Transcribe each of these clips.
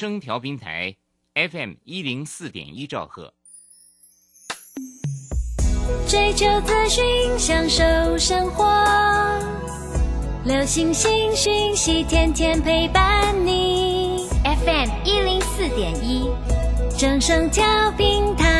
声调平台 FM 一零四点一兆赫。追求资讯，享受生活，流星星讯息，天天陪伴你。FM 一零四点一，正声调平台。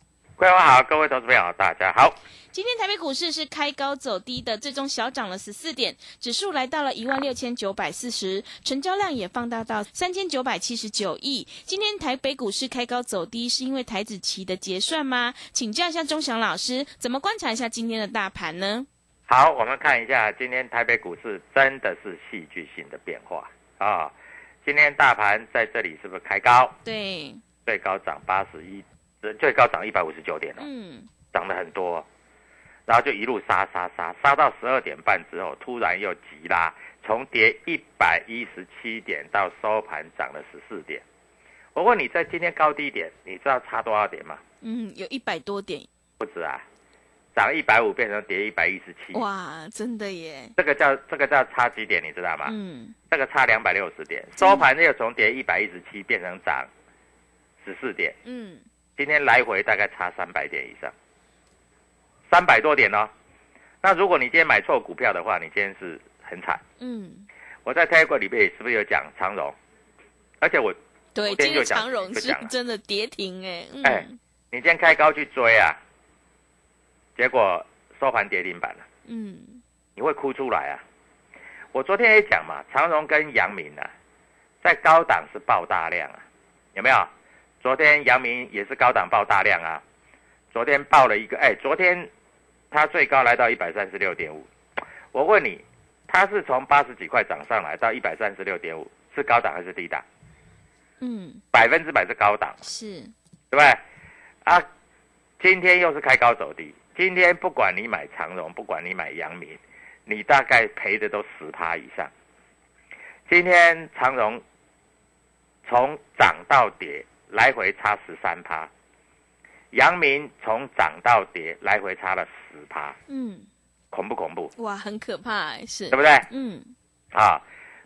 桂花好，各位投资朋友大家好。今天台北股市是开高走低的，最终小涨了十四点，指数来到了一万六千九百四十，成交量也放大到三千九百七十九亿。今天台北股市开高走低，是因为台子期的结算吗？请教一下钟祥老师，怎么观察一下今天的大盘呢？好，我们看一下今天台北股市真的是戏剧性的变化啊！今天大盘在这里是不是开高？对，最高涨八十一，最高涨一百五十九点了，嗯，涨得很多。然后就一路杀杀杀，杀到十二点半之后，突然又急拉，从跌一百一十七点到收盘涨了十四点。我问你，在今天高低点，你知道差多少点吗？嗯，有一百多点。不止啊，涨一百五变成跌一百一十七。哇，真的耶！这个叫这个叫差几点，你知道吗？嗯，这个差两百六十点，收盘又从跌一百一十七变成涨十四点。嗯，今天来回大概差三百点以上。三百多点哦，那如果你今天买错股票的话，你今天是很惨。嗯，我在泰国里面是不是有讲长荣？而且我对，今天就长荣是真的跌停哎，嗯，哎，你今天开高去追啊，结果收盘跌停板了，嗯，你会哭出来啊！我昨天也讲嘛，长荣跟阳明啊，在高档是爆大量啊，有没有？昨天阳明也是高档爆大量啊，昨天爆了一个，哎，昨天它最高来到一百三十六点五，我问你，它是从八十几块涨上来到一百三十六点五，是高档还是低档？嗯，百分之百是高档，是，对不对？啊，今天又是开高走低，今天不管你买长荣，不管你买阳明，你大概赔的都十趴以上。今天长荣从涨到跌来回差十三趴，阳明从涨到跌来回差了十趴，嗯，恐不恐怖？哇，很可怕哎，是对，不对？嗯，啊，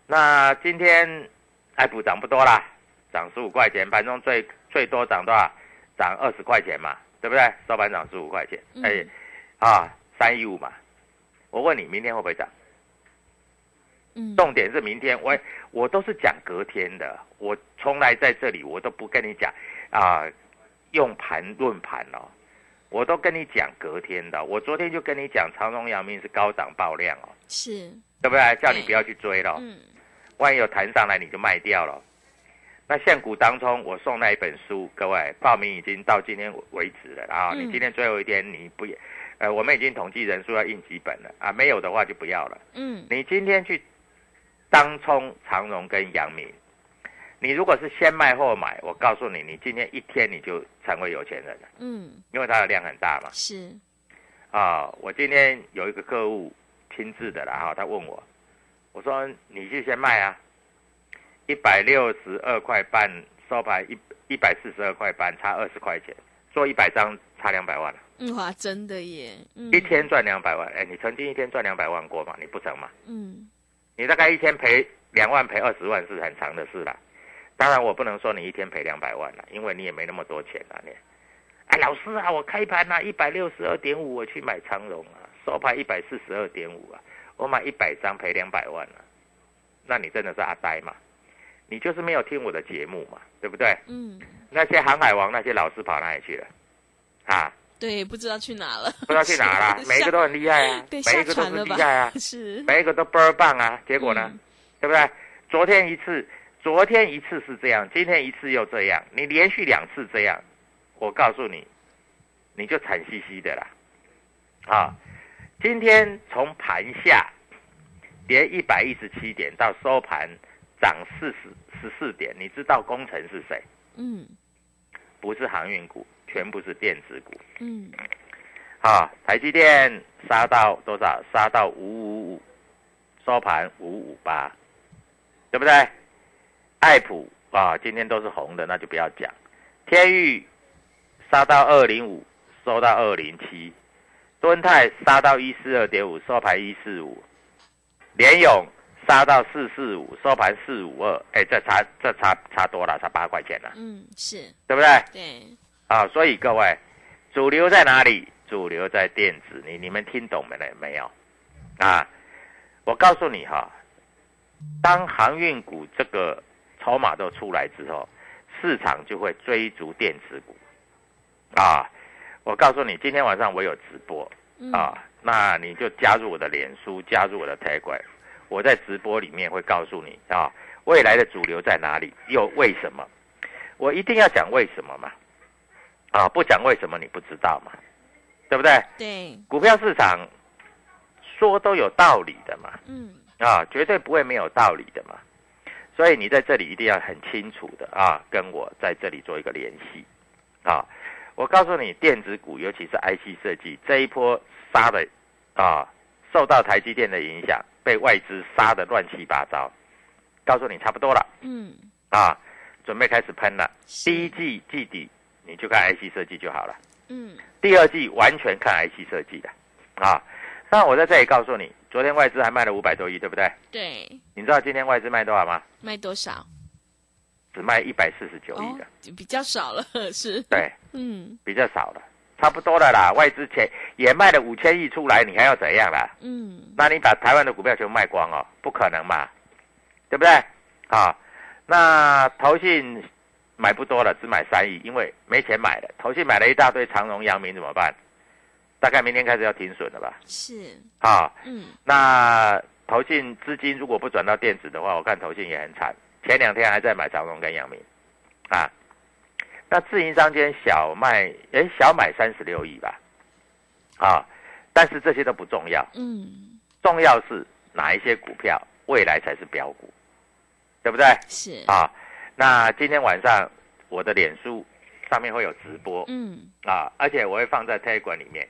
那今天爱普涨不多啦，涨十五块钱，盘中最最多涨多少？涨二十块钱嘛，对不对？收盘涨十五块钱，嗯哎，啊，三一五嘛。我问你，明天会不会涨？嗯，重点是明天，我我都是讲隔天的，我从来在这里我都不跟你讲啊，用盘论盘哦，我都跟你讲隔天的。我昨天就跟你讲，长荣、阳明是高档爆量哦，是，对不对？叫你不要去追了。嗯，万一有弹上来，你就卖掉了。那现股当中，我送那一本书，各位报名已经到今天为止了啊！嗯你今天最后一天，你不也，呃，我们已经统计人数要印几本了啊？没有的话就不要了。嗯，你今天去当冲长荣跟阳明，你如果是先卖后买，我告诉你，你今天一天你就成为有钱人了，嗯，因为它的量很大嘛。是，啊，我今天有一个客户亲自的啦哈，他问我，我说你去先卖啊，一百六十二块半收盘一一百四十二块半，差二十块钱，做一百张差两百万了，嗯，哇，真的耶，嗯，一天赚两百万。哎，你曾经一天赚两百万过吗？你不曾吗？嗯，你大概一天赔两万，赔二十万是很长的事了。当然，我不能说你一天赔两百万了，因为你也没那么多钱啊。你，哎，老师啊，我开盘啊一百六十二点五，我去买长荣啊，收盘一百四十二点五啊，我买一百张赔两百万啊。那你真的是阿呆嘛？你就是没有听我的节目嘛，对不对？嗯，那些航海王那些老师跑哪里去了？啊，对，不知道去哪了，不知道去哪了，每一个都很厉害啊，每一个都是下船了吧？厉害啊，是，每一个都倍儿棒啊。结果呢，嗯对不对？昨天一次，昨天一次是这样，今天一次又这样，你连续两次这样，我告诉你，你就惨兮兮的啦。啊，今天从盘下跌一百一十七点到收盘涨四十十四点，你知道功臣是谁？嗯不是航运股，全部是电子股。嗯，啊，台积电杀到多少？杀到五五五，收盘五五八，对不对？爱普啊，今天都是红的，那就不要讲。天域杀到二零五，收到二零七。敦泰杀到一四二点五，收盘一四五。联勇杀到四四五，收盘四五二。哎，这差这差差多了，差八块钱了，嗯，是对不对？对，啊，所以各位，主流在哪里？主流在电子，你你们听懂没了没有？啊，我告诉你哈，当航运股这个筹码都出来之后，市场就会追逐电子股。啊，我告诉你，今天晚上我有直播嗯，啊，那你就加入我的脸书，加入我的 Telegram，我在直播里面会告诉你啊，未来的主流在哪里，又为什么？我一定要讲为什么嘛？啊，不讲为什么你不知道嘛？对不对？对，股票市场说都有道理的嘛，嗯啊，绝对不会没有道理的嘛。所以你在这里一定要很清楚的啊，跟我在这里做一个联系啊。我告诉你，电子股尤其是 IC 设计这一波杀的啊，受到台积电的影响，被外资杀的乱七八糟。告诉你差不多了嗯，啊，准备开始喷了。第一季季底你就看 IC 设计就好了。嗯第二季完全看 IC 设计的啊。那我在这里告诉你，昨天外资还卖了五百多亿，对不对？对，你知道今天外资卖多少吗？卖多少？只卖一百四十九亿哦的，，比较少了，是，对，嗯比较少了，差不多了啦。外资前也卖了五千亿出来，你还要怎样啦？嗯那你把台湾的股票全部卖光哦，不可能嘛，对不对？啊，那投信买不多了，只买三亿，因为没钱买了。投信买了一大堆长荣、阳明怎么办？大概明天开始要停损了吧？是，啊，嗯那投信资金如果不转到电子的话，我看投信也很惨。前两天还在买长荣跟阳明，啊，那自营商今天小卖，诶，小买三十六亿吧，啊，但是这些都不重要，嗯重要是哪一些股票未来才是标股，对不对？是，啊，那今天晚上我的脸书上面会有直播。嗯。啊，而且我会放在 Telegram 里面，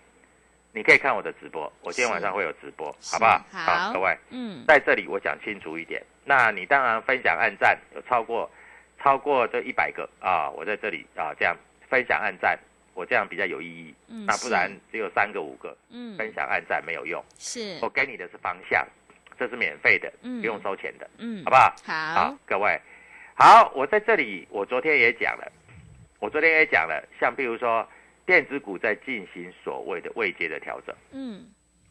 你可以看我的直播。我今天晚上会有直播，好不好？好。各位，嗯。在这里我讲清楚一点。那你当然分享按赞有超过超过这一百个啊，我在这里啊这样分享按赞，我这样比较有意义。嗯，那不然只有三个五个嗯。分享按赞没有用，是。我，给你的是方向，这是免费的，嗯。不用收钱的，嗯。好不好？好，各位，好，我在这里，我昨天也讲了，我昨天也讲了，像比如说电子股在进行所谓的位阶的调整，嗯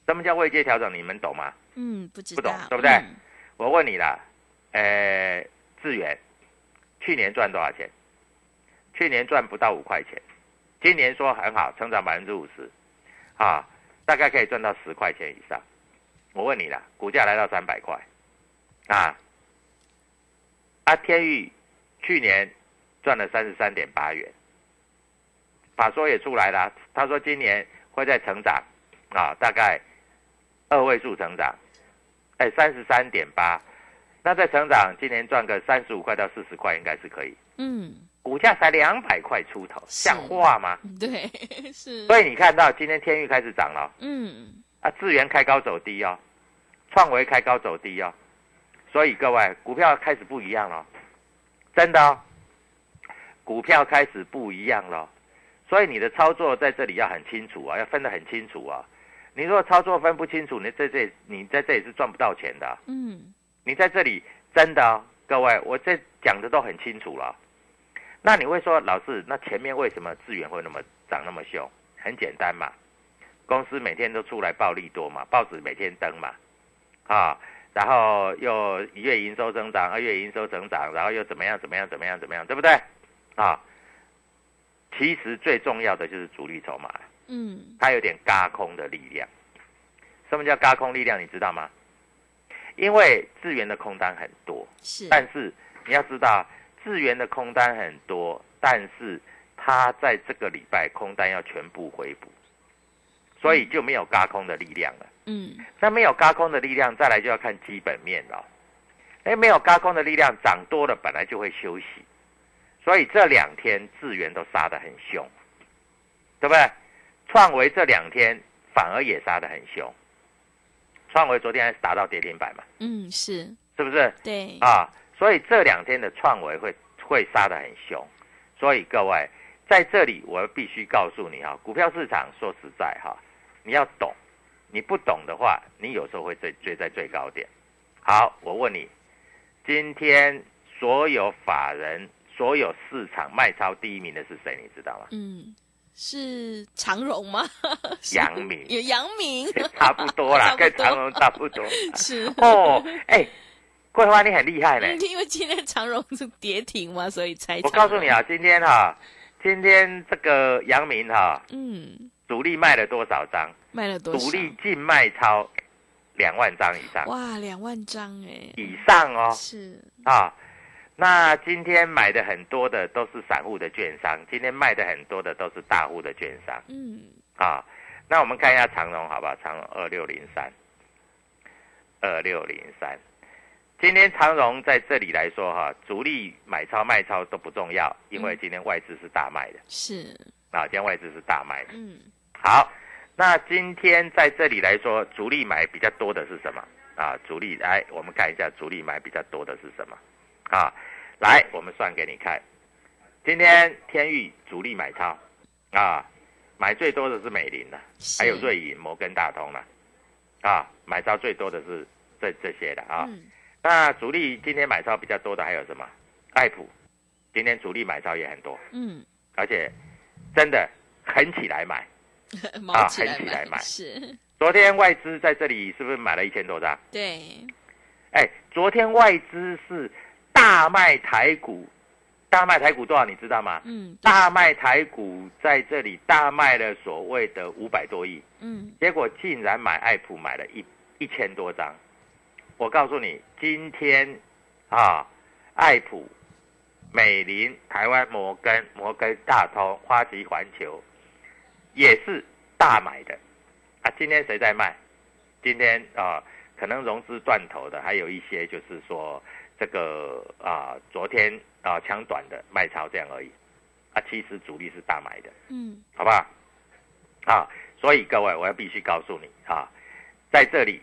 什么叫位阶调整？你们懂吗？嗯，不知不懂，对不对嗯我问你啦，呃，智源去年赚多少钱？去年赚不到五块钱，今年说很好，成长百分之五十，啊，大概可以赚到十块钱以上。我问你啦，股价来到三百块，啊，啊，天域去年赚了三十三点八元，法说也出来了，他说今年会在成长，啊，大概二位数成长。哎，三十三点八，那在成长，今年赚个三十五块到四十块，应该是可以。嗯，股价才两百块出头，像话吗？对，是，所以你看到今天天域开始涨了，嗯啊，智源开高走低哦，创维开高走低哦，所以各位股票开始不一样了，真的哦。股票开始不一样了，所以你的操作在这里要很清楚啊，要分得很清楚啊。你如果操作分不清楚，你在这你在这里是赚不到钱的。嗯，你在这里真的、哦，各位，我这讲的都很清楚了。那你会说，老师，那前面为什么资源会那么涨那么凶？很简单嘛，公司每天都出来暴利多嘛，报纸每天登嘛，啊，然后又一月营收增长，二月营收增长，然后又怎么样怎么样怎么样怎么样，对不对？啊，其实最重要的就是主力筹码。嗯，它有点嘎空的力量。什么叫嘎空力量？你知道吗？因为资源的空单很多，是，但是你要知道，资源的空单很多，但是它在这个礼拜空单要全部回补，所以就没有嘎空的力量了。嗯，那没有高空的力量，再来就要看基本面了。哎，没有高空的力量，涨多了本来就会休息，所以这两天资源都杀得很凶，对不对？创维这两天反而也杀得很凶，创维昨天还是达到跌停板嘛，嗯，是，是不是？对，啊，所以这两天的创维会会杀得很凶，所以各位在这里我必须告诉你哈，股票市场说实在哈，你要懂，你不懂的话，你有时候会追追在最高点。好，我问你，今天所有法人、所有市场卖超第一名的是谁？你知道吗？嗯，是长荣吗？杨明有杨明，差不多啦，多跟长荣差不多。是哦，哎，桂花你很厉害嘞。嗯因为今天长荣是跌停嘛，所以才。我告诉你啊，，今天哈、今天这个杨明哈、嗯，主力卖了多少张？卖了多少？主力净卖超两万张以上，哇，两万张哎，以上哦是，啊。那今天买的很多的都是散户的券商，今天卖的很多的都是大户的券商嗯，啊。那我们看一下长荣好不好？长荣二六零三，二六零三。今天长荣在这里来说哈、主力买超卖超都不重要，因为嗯今天外资是大卖的是，啊，今天外资是大卖的。嗯，好，那今天在这里来说，主力买比较多的是什么啊？主力来，我们看一下主力买比较多的是什么啊？来，我们算给你看。今天天域主力买超啊，买最多的是美林了，是还有瑞银、摩根大通了啊，买超最多的是这这些的啊。嗯，那主力今天买超比较多的还有什么？爱普，今天主力买超也很多，嗯，而且真的狠起来买。毛起来狠起来买是，昨天外资在这里是不是买了一千多张？对，哎，昨天外资是大卖台股，大卖台股多少你知道吗？嗯，大卖台股在这里大卖了所谓的五百多亿，嗯，结果竟然买爱普买了一一千多张。我告诉你，今天啊，爱普、美林、台湾摩根、摩根大通、花旗环球也是大买的啊。今天谁在卖？今天啊，可能融资断头的，还有一些就是说这个啊，昨天啊抢短的卖超这样而已啊。其实主力是大买的。嗯，好不好？啊，所以各位，我要必须告诉你啊，在这里，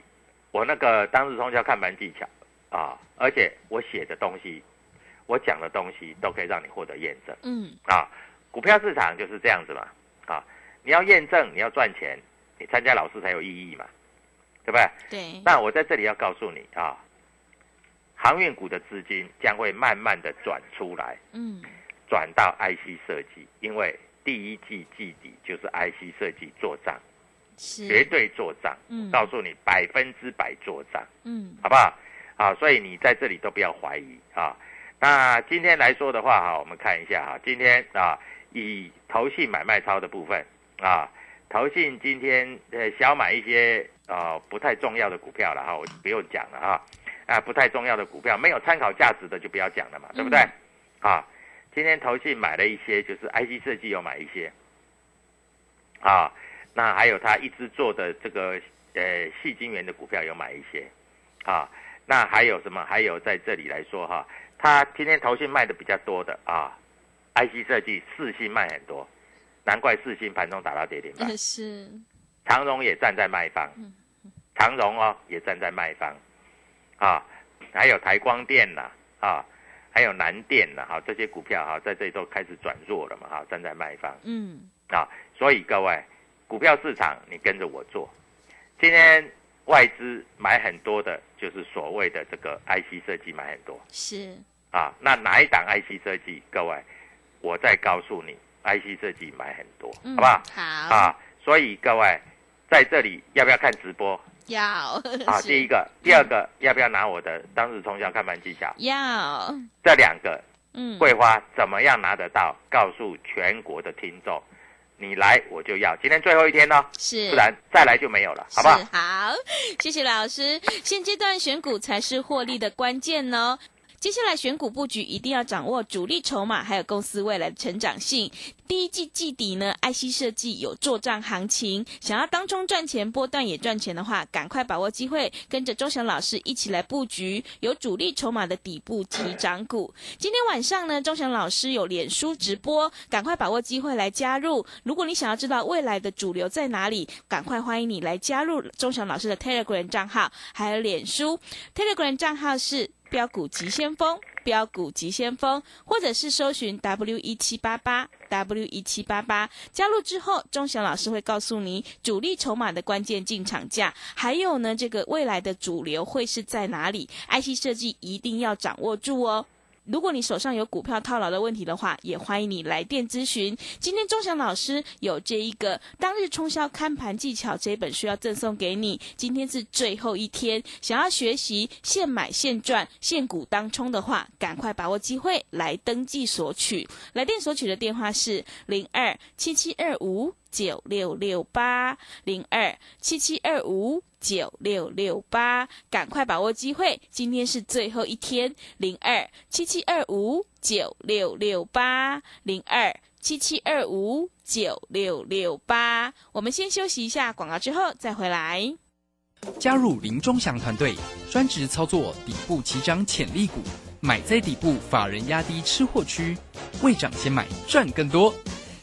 我那个当日通宵看盘技巧啊，而且我写的东西，我讲的东西都可以让你获得验证嗯，啊。股票市场就是这样子嘛，啊，你要验证，你要赚钱，你参加老师才有意义嘛，对不对？对，那我在这里要告诉你啊，航运股的资金将会慢慢的转出来，嗯，转到 IC 设计，因为第一季季底就是 IC 设计做账，是，绝对做账，嗯告诉你百分之百做账，嗯，好不好？啊，所以你在这里都不要怀疑啊。那今天来说的话哈，我们看一下哈，今天啊，以投信买卖超的部分啊，投信今天呃小买一些啊不太重要的股票了哈，我就不用讲了哈，啊不太重要的股票没有参考价值的就不要讲了嘛，对不对？啊，今天投信买了一些，就是 IC 设计有买一些，啊，那还有他一直做的这个呃细晶圆的股票有买一些，啊，那还有什么？还有在这里来说哈，他今天投信卖的比较多的啊，IC 设计四星卖很多，难怪四星盘中打到跌停板。是，长荣也站在卖方，长荣哦也站在卖方，啊，还有台光电呐啊还有南电了哈，这些股票哈，在这里都开始转弱了嘛哈，站在卖方嗯，啊，所以各位，股票市场你跟着我做。今天外资买很多的，就是所谓的这个 IC 设计买很多是，啊。那哪一档 IC 设计？各位，我再告诉你，IC 设计买很多，嗯好不好？好，啊，所以各位在这里要不要看直播要啊？第一个，第二个，要不要拿我的当日冲销看盘技巧？要，这两个嗯，桂花怎么样拿得到？告诉全国的听众，你来我就要。今天最后一天哦，是，不然再来就没有了，好不好？好，谢谢老师。现阶段选股才是获利的关键哦。接下来选股布局一定要掌握主力筹码，还有公司未来的成长性。第一季季底呢，IC 设计有做账行情，想要当中赚钱、波段也赚钱的话，赶快把握机会，跟着钟祥老师一起来布局有主力筹码的底部提涨股。今天晚上呢，钟祥老师有脸书直播，赶快把握机会来加入。如果你想要知道未来的主流在哪里，赶快欢迎你来加入钟祥老师的 Telegram 账号，还有脸书 Telegram 账号是标股急先锋。标股急先锋，或者是搜寻 W 一七八八 W 一七八八，加入之后，钟祥老师会告诉你主力筹码的关键进场价，还有呢，这个未来的主流会是在哪里？IC 设计一定要掌握住哦。如果你手上有股票套牢的问题的话，也欢迎你来电咨询。今天钟祥老师有这一个当日冲销看盘技巧这本书要赠送给你。今天是最后一天，想要学习现买现赚、现股当冲的话，赶快把握机会来登记索取。来电索取的电话是零二七七二五九六六八零二七七二五。九六六八，赶快把握机会！今天是最后一天，零二七七二五九六六八，零二七七二五九六六八。我们先休息一下广告，之后再回来。加入林中祥团队，专职操作底部起涨潜力股，买在底部，法人压低吃货区，未涨先买赚更多。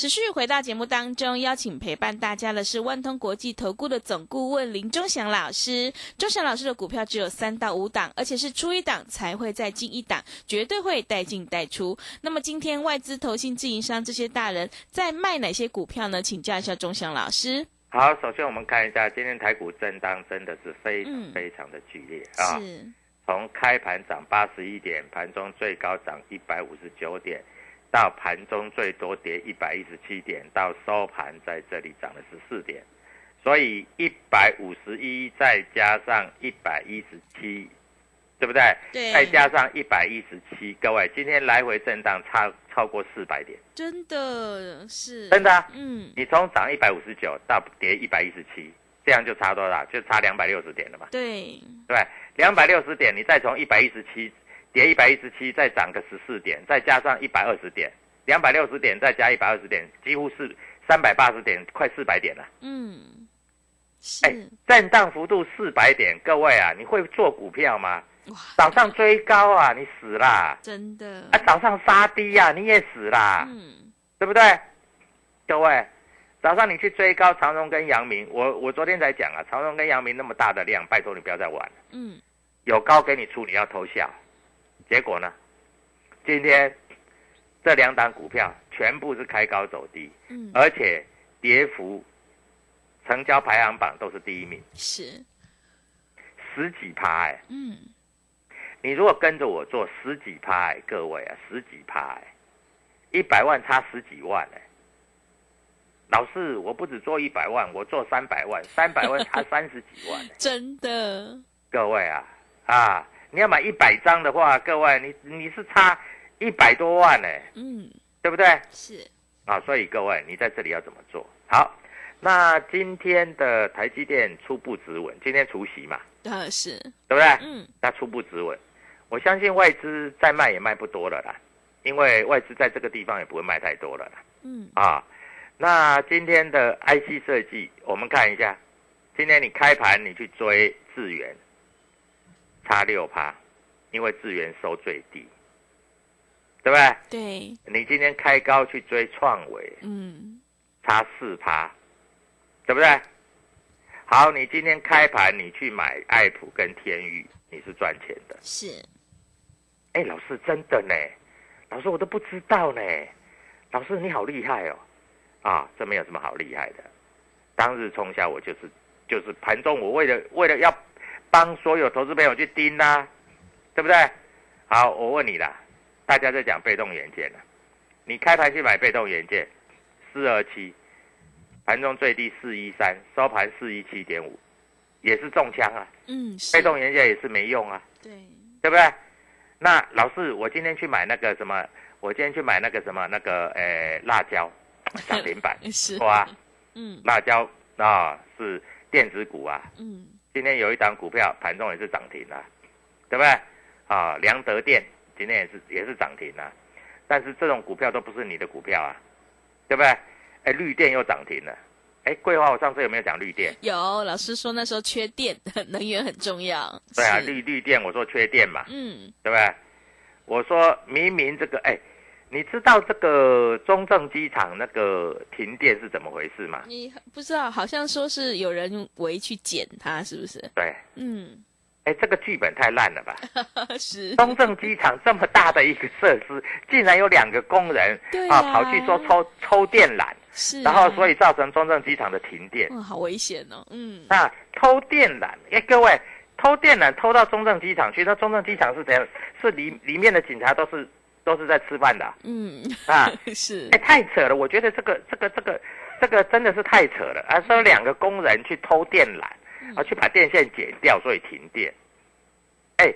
持续回到节目当中，邀请陪伴大家的是万通国际投顾的总顾问林忠祥老师。忠祥老师的股票只有三到五档，而且是出一档才会再进一档，绝对会带进带出。那么今天外资、投信、自营商这些大人在卖哪些股票呢？请教一下忠祥老师。好，首先我们看一下今天台股震荡真的是非常嗯非常的剧烈啊，是，从开盘涨八十一点，盘中最高涨一百五十九点。到盘中最多跌一百一十七点，到收盘在这里涨了十四点，所以一百五十一再加上一百一十七，对不对？对再加上一百一十七，各位今天来回震荡差超过四百点，真的是，真的啊、嗯，你从涨一百五十九到跌一百一十七，这样就差多少？就差两百六十点了嘛，对，对？两百六十点，你再从一百一十七。跌一百一十七，再涨个十四点，再加上一百二十点，两百六十点再加一百二十点，几乎是三百八十点，快四百点了。嗯，是，哎，震荡幅度四百点，各位啊，你会做股票吗？哇，早上追高啊，你死啦！真的，啊，早上杀低呀、啊，你也死啦，嗯，对不对？各位，早上你去追高长荣跟阳明，我我昨天才讲啊，长荣跟阳明那么大的量，拜托你不要再玩了，嗯，有高给你出，你要偷笑。结果呢？今天这两档股票全部是开高走低，嗯，而且跌幅、成交排行榜都是第一名，是，十几趴哎！嗯，你如果跟着我做十几趴哎，各位啊，十几趴哎，一百万差十几万哎。老师，我不止做一百万，我做三百万，三百万差三十几万哎。真的，各位啊啊！你要买一百张的话，各位你你是差一百多万呢，嗯，对不对？是，啊，所以各位你在这里要怎么做？好，那今天的台积电初步止稳，今天除夕嘛，呃，是，对不对？嗯，那初步止稳，我相信外资再卖也卖不多了啦，因为外资在这个地方也不会卖太多了啦。嗯，啊，那今天的 IC 设计，我们看一下，今今天你开盘你去追智源，差六趴，因为智源收最低，对不对？对，你今天开高去追创维，嗯，差四趴，对不对？好，你今天开盘你去买爱普跟天宇，你是赚钱的。是，哎，老师真的呢，老师我都不知道呢，老师你好厉害哦，啊，这没有什么好厉害的，当日冲下我就是就是盘中我为了为了要帮所有投资朋友去盯啦、对不对？好，我问你啦，大家在讲被动元件了，你开盘去买被动元件，四二七，盘中最低四一三，收盘四一七点五，也是中枪啊，嗯，被动元件也是没用啊。对，对不对？那老师，我今天去买那个什么，我今天去买那个什么那个呃辣椒 涨停板，是，哇，嗯辣椒啊是电子股啊，嗯，今天有一档股票盘中也是涨停啊，对不对？啊，良德电今天也是也是涨停啊，但是这种股票都不是你的股票啊，对不对？哎，绿电又涨停了，哎，桂花我上次有没有讲绿电？有老师说那时候缺电，能源很重要。对啊，是绿绿电我说缺电嘛，嗯，对不对？我说明明这个，哎，你知道这个中正机场那个停电是怎么回事吗？你不知道，好像说是有人围去捡它，是不是？对，嗯，哎，这个剧本太烂了吧！是，中正机场这么大的一个设施，竟然有两个工人对啊跑去说抽抽电缆，是啊，然后所以造成中正机场的停电。哇，好危险哦。嗯，那偷电缆，哎，各位，偷电缆偷到中正机场去，那中正机场是怎样？是里里面的警察都是都是在吃饭的啊嗯，啊。是哎，，太扯了！我觉得这个、这个、这个、这个真的是太扯了啊！说两个工人去偷电缆，啊，去把电线剪掉，所以停电。哎，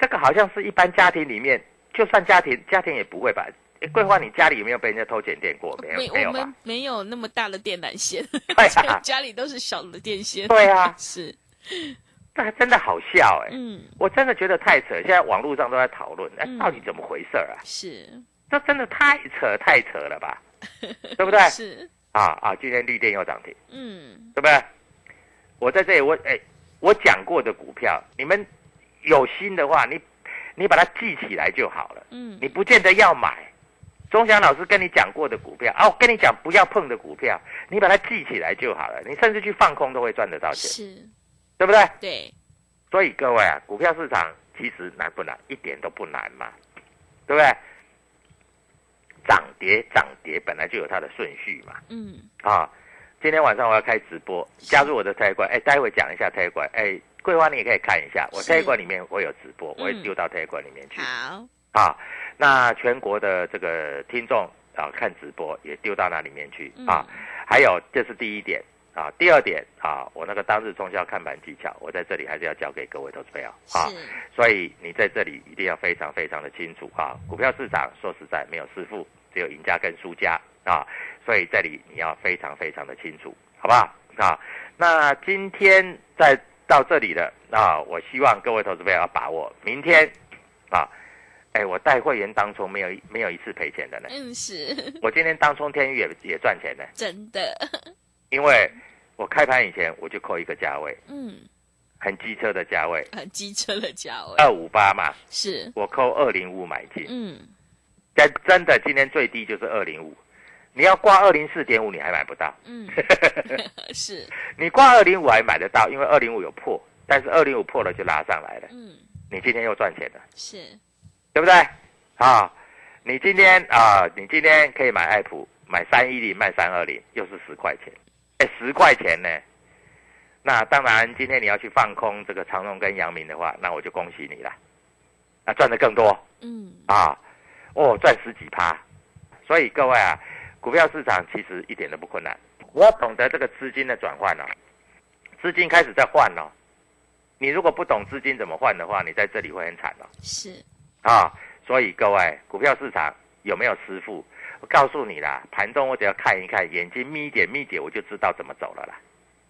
这个好像是一般家庭里面，就算家庭家庭也不会吧？哎，桂花，你家里有没有被人家偷剪电过？没有，没没，有吧我们？没有那么大的电缆线，对啊 家里都是小的电线。对啊，是，这还真的好笑哎！嗯，我真的觉得太扯，现在网络上都在讨论，哎嗯，到底怎么回事儿啊？是，这真的太扯太扯了吧？对不对？是，啊啊！今天绿电又涨停。嗯，对不对？我在这里，我哎，我讲过的股票，你们有心的话，你你把它记起来就好了。嗯，你不见得要买。钟祥老师跟你讲过的股票啊，我跟你讲不要碰的股票，你把它记起来就好了。你甚至去放空都会赚得到钱，是，对不对？对，所以各位啊，股票市场其实难不难？一点都不难嘛，对不对？涨跌涨跌本来就有它的顺序嘛。嗯，啊，今天晚上我要开直播，加入我的推馆。哎，待会讲一下推馆。哎，桂花你也可以看一下，我是推馆里面我有直播，我会嗯丢到推馆里面去。好，啊，那全国的这个听众啊，看直播也丢到那里面去嗯啊。还有，这是第一点啊。第二点啊，我那个当日冲销看盘技巧，我在这里还是要教给各位投资朋友啊。是，所以你在这里一定要非常非常的清楚啊！股票市场说实在没有师傅，只有赢家跟输家啊！所以这里你要非常非常的清楚，好不好？啊，那今天在到这里的啊，我希望各位投资朋友要把握明天啊！哎，我带会员当冲没有没有一次赔钱的呢。嗯，是，我今天当冲天宇也也赚钱呢，真的，因为我开盘以前我就扣一个价位，嗯，很机车的价位，很机车的价位，二五八嘛，是，我扣二零五买进。嗯，但真的，今天最低就是二零五，你要挂二零四点五，你还买不到。嗯，是，你挂二零五还买得到，因为二零五有破，但是二零五破了就拉上来了，嗯，你今天又赚钱了，是，对不对？啊，你今天啊，你今天可以买爱普，买三一零卖三二零，又是十块钱，哎，十块钱呢。那当然，今天你要去放空这个长荣跟阳明的话，那我就恭喜你了，啊，赚的更多。嗯，啊，哦，赚十几趴。所以各位啊，股票市场其实一点都不困难，我要懂得这个资金的转换哦，资金开始在换哦。你如果不懂资金怎么换的话，你在这里会很惨哦。是，啊，所以各位，股票市场有没有师傅？我告诉你啦，盘中我只要看一看，眼睛眯一点眯一点，我就知道怎么走了啦。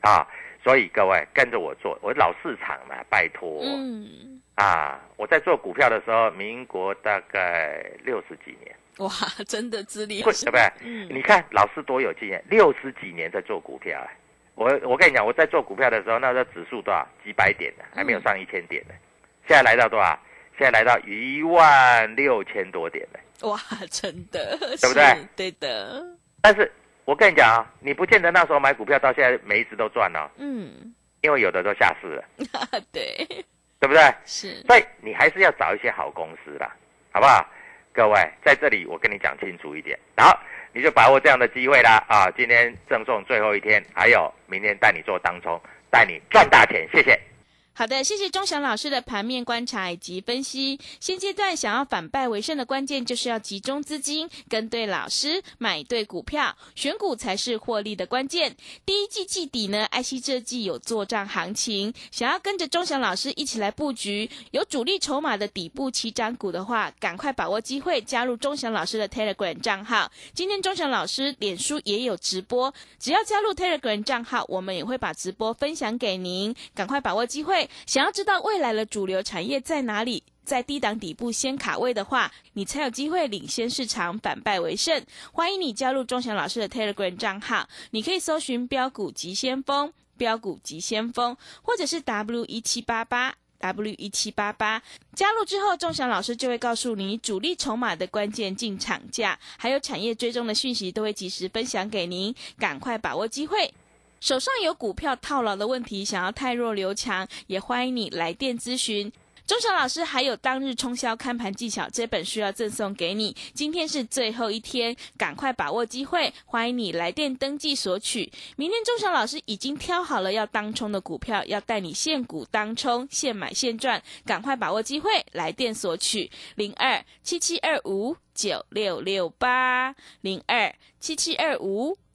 啊，所以各位跟着我做，我老市场嘛，拜托。嗯，啊，我在做股票的时候，民国大概六十几年，哇，真的资历 对不对？嗯，你看老师多有经验，六十几年在做股票、哎我我跟你讲，我在做股票的时候，那时候指数多少几百点的，还没有上一千点呢。现在来到多少？现在来到一万六千多点了。哇，真的，对不对是？对的，但是我跟你讲啊，你不见得那时候买股票到现在每一只都赚哦，嗯，因为有的都下市了，对，对不对？是，所以你还是要找一些好公司啦，好不好？各位在这里我跟你讲清楚一点，好，你就把握这样的机会啦啊！今天赠送最后一天，还有明天带你做当冲，带你赚大钱，谢谢。好的，谢谢钟祥老师的盘面观察以及分析。现阶段想要反败为胜的关键，就是要集中资金，跟对老师，买对股票，选股才是获利的关键。第一季季底呢艾希这季有做账行情，想要跟着钟祥老师一起来布局有主力筹码的底部起涨股的话，赶快把握机会，加入钟祥老师的 Telegram 账号。今天钟祥老师脸书也有直播，只要加入 Telegram 账号，我们也会把直播分享给您，赶快把握机会。想要知道未来的主流产业在哪里？在低档底部先卡位的话，你才有机会领先市场，反败为胜。欢迎你加入钟祥老师的 Telegram 账号，你可以搜寻“标股急先锋”、“标股急先锋”，或者是 W 一七八八。W 一七八八加入之后，钟祥老师就会告诉你主力筹码的关键进场价，还有产业追踪的讯息，都会及时分享给您，赶快把握机会。手上有股票套牢的问题，想要太弱留强，也欢迎你来电咨询。钟祥老师还有当日冲销看盘技巧这本书要赠送给你，今天是最后一天，赶快把握机会，欢迎你来电登记索取。明天钟祥老师已经挑好了要当冲的股票，要带你现股当冲，现买现赚，赶快把握机会，来电索取零二七七二五九六六八零二七七二五。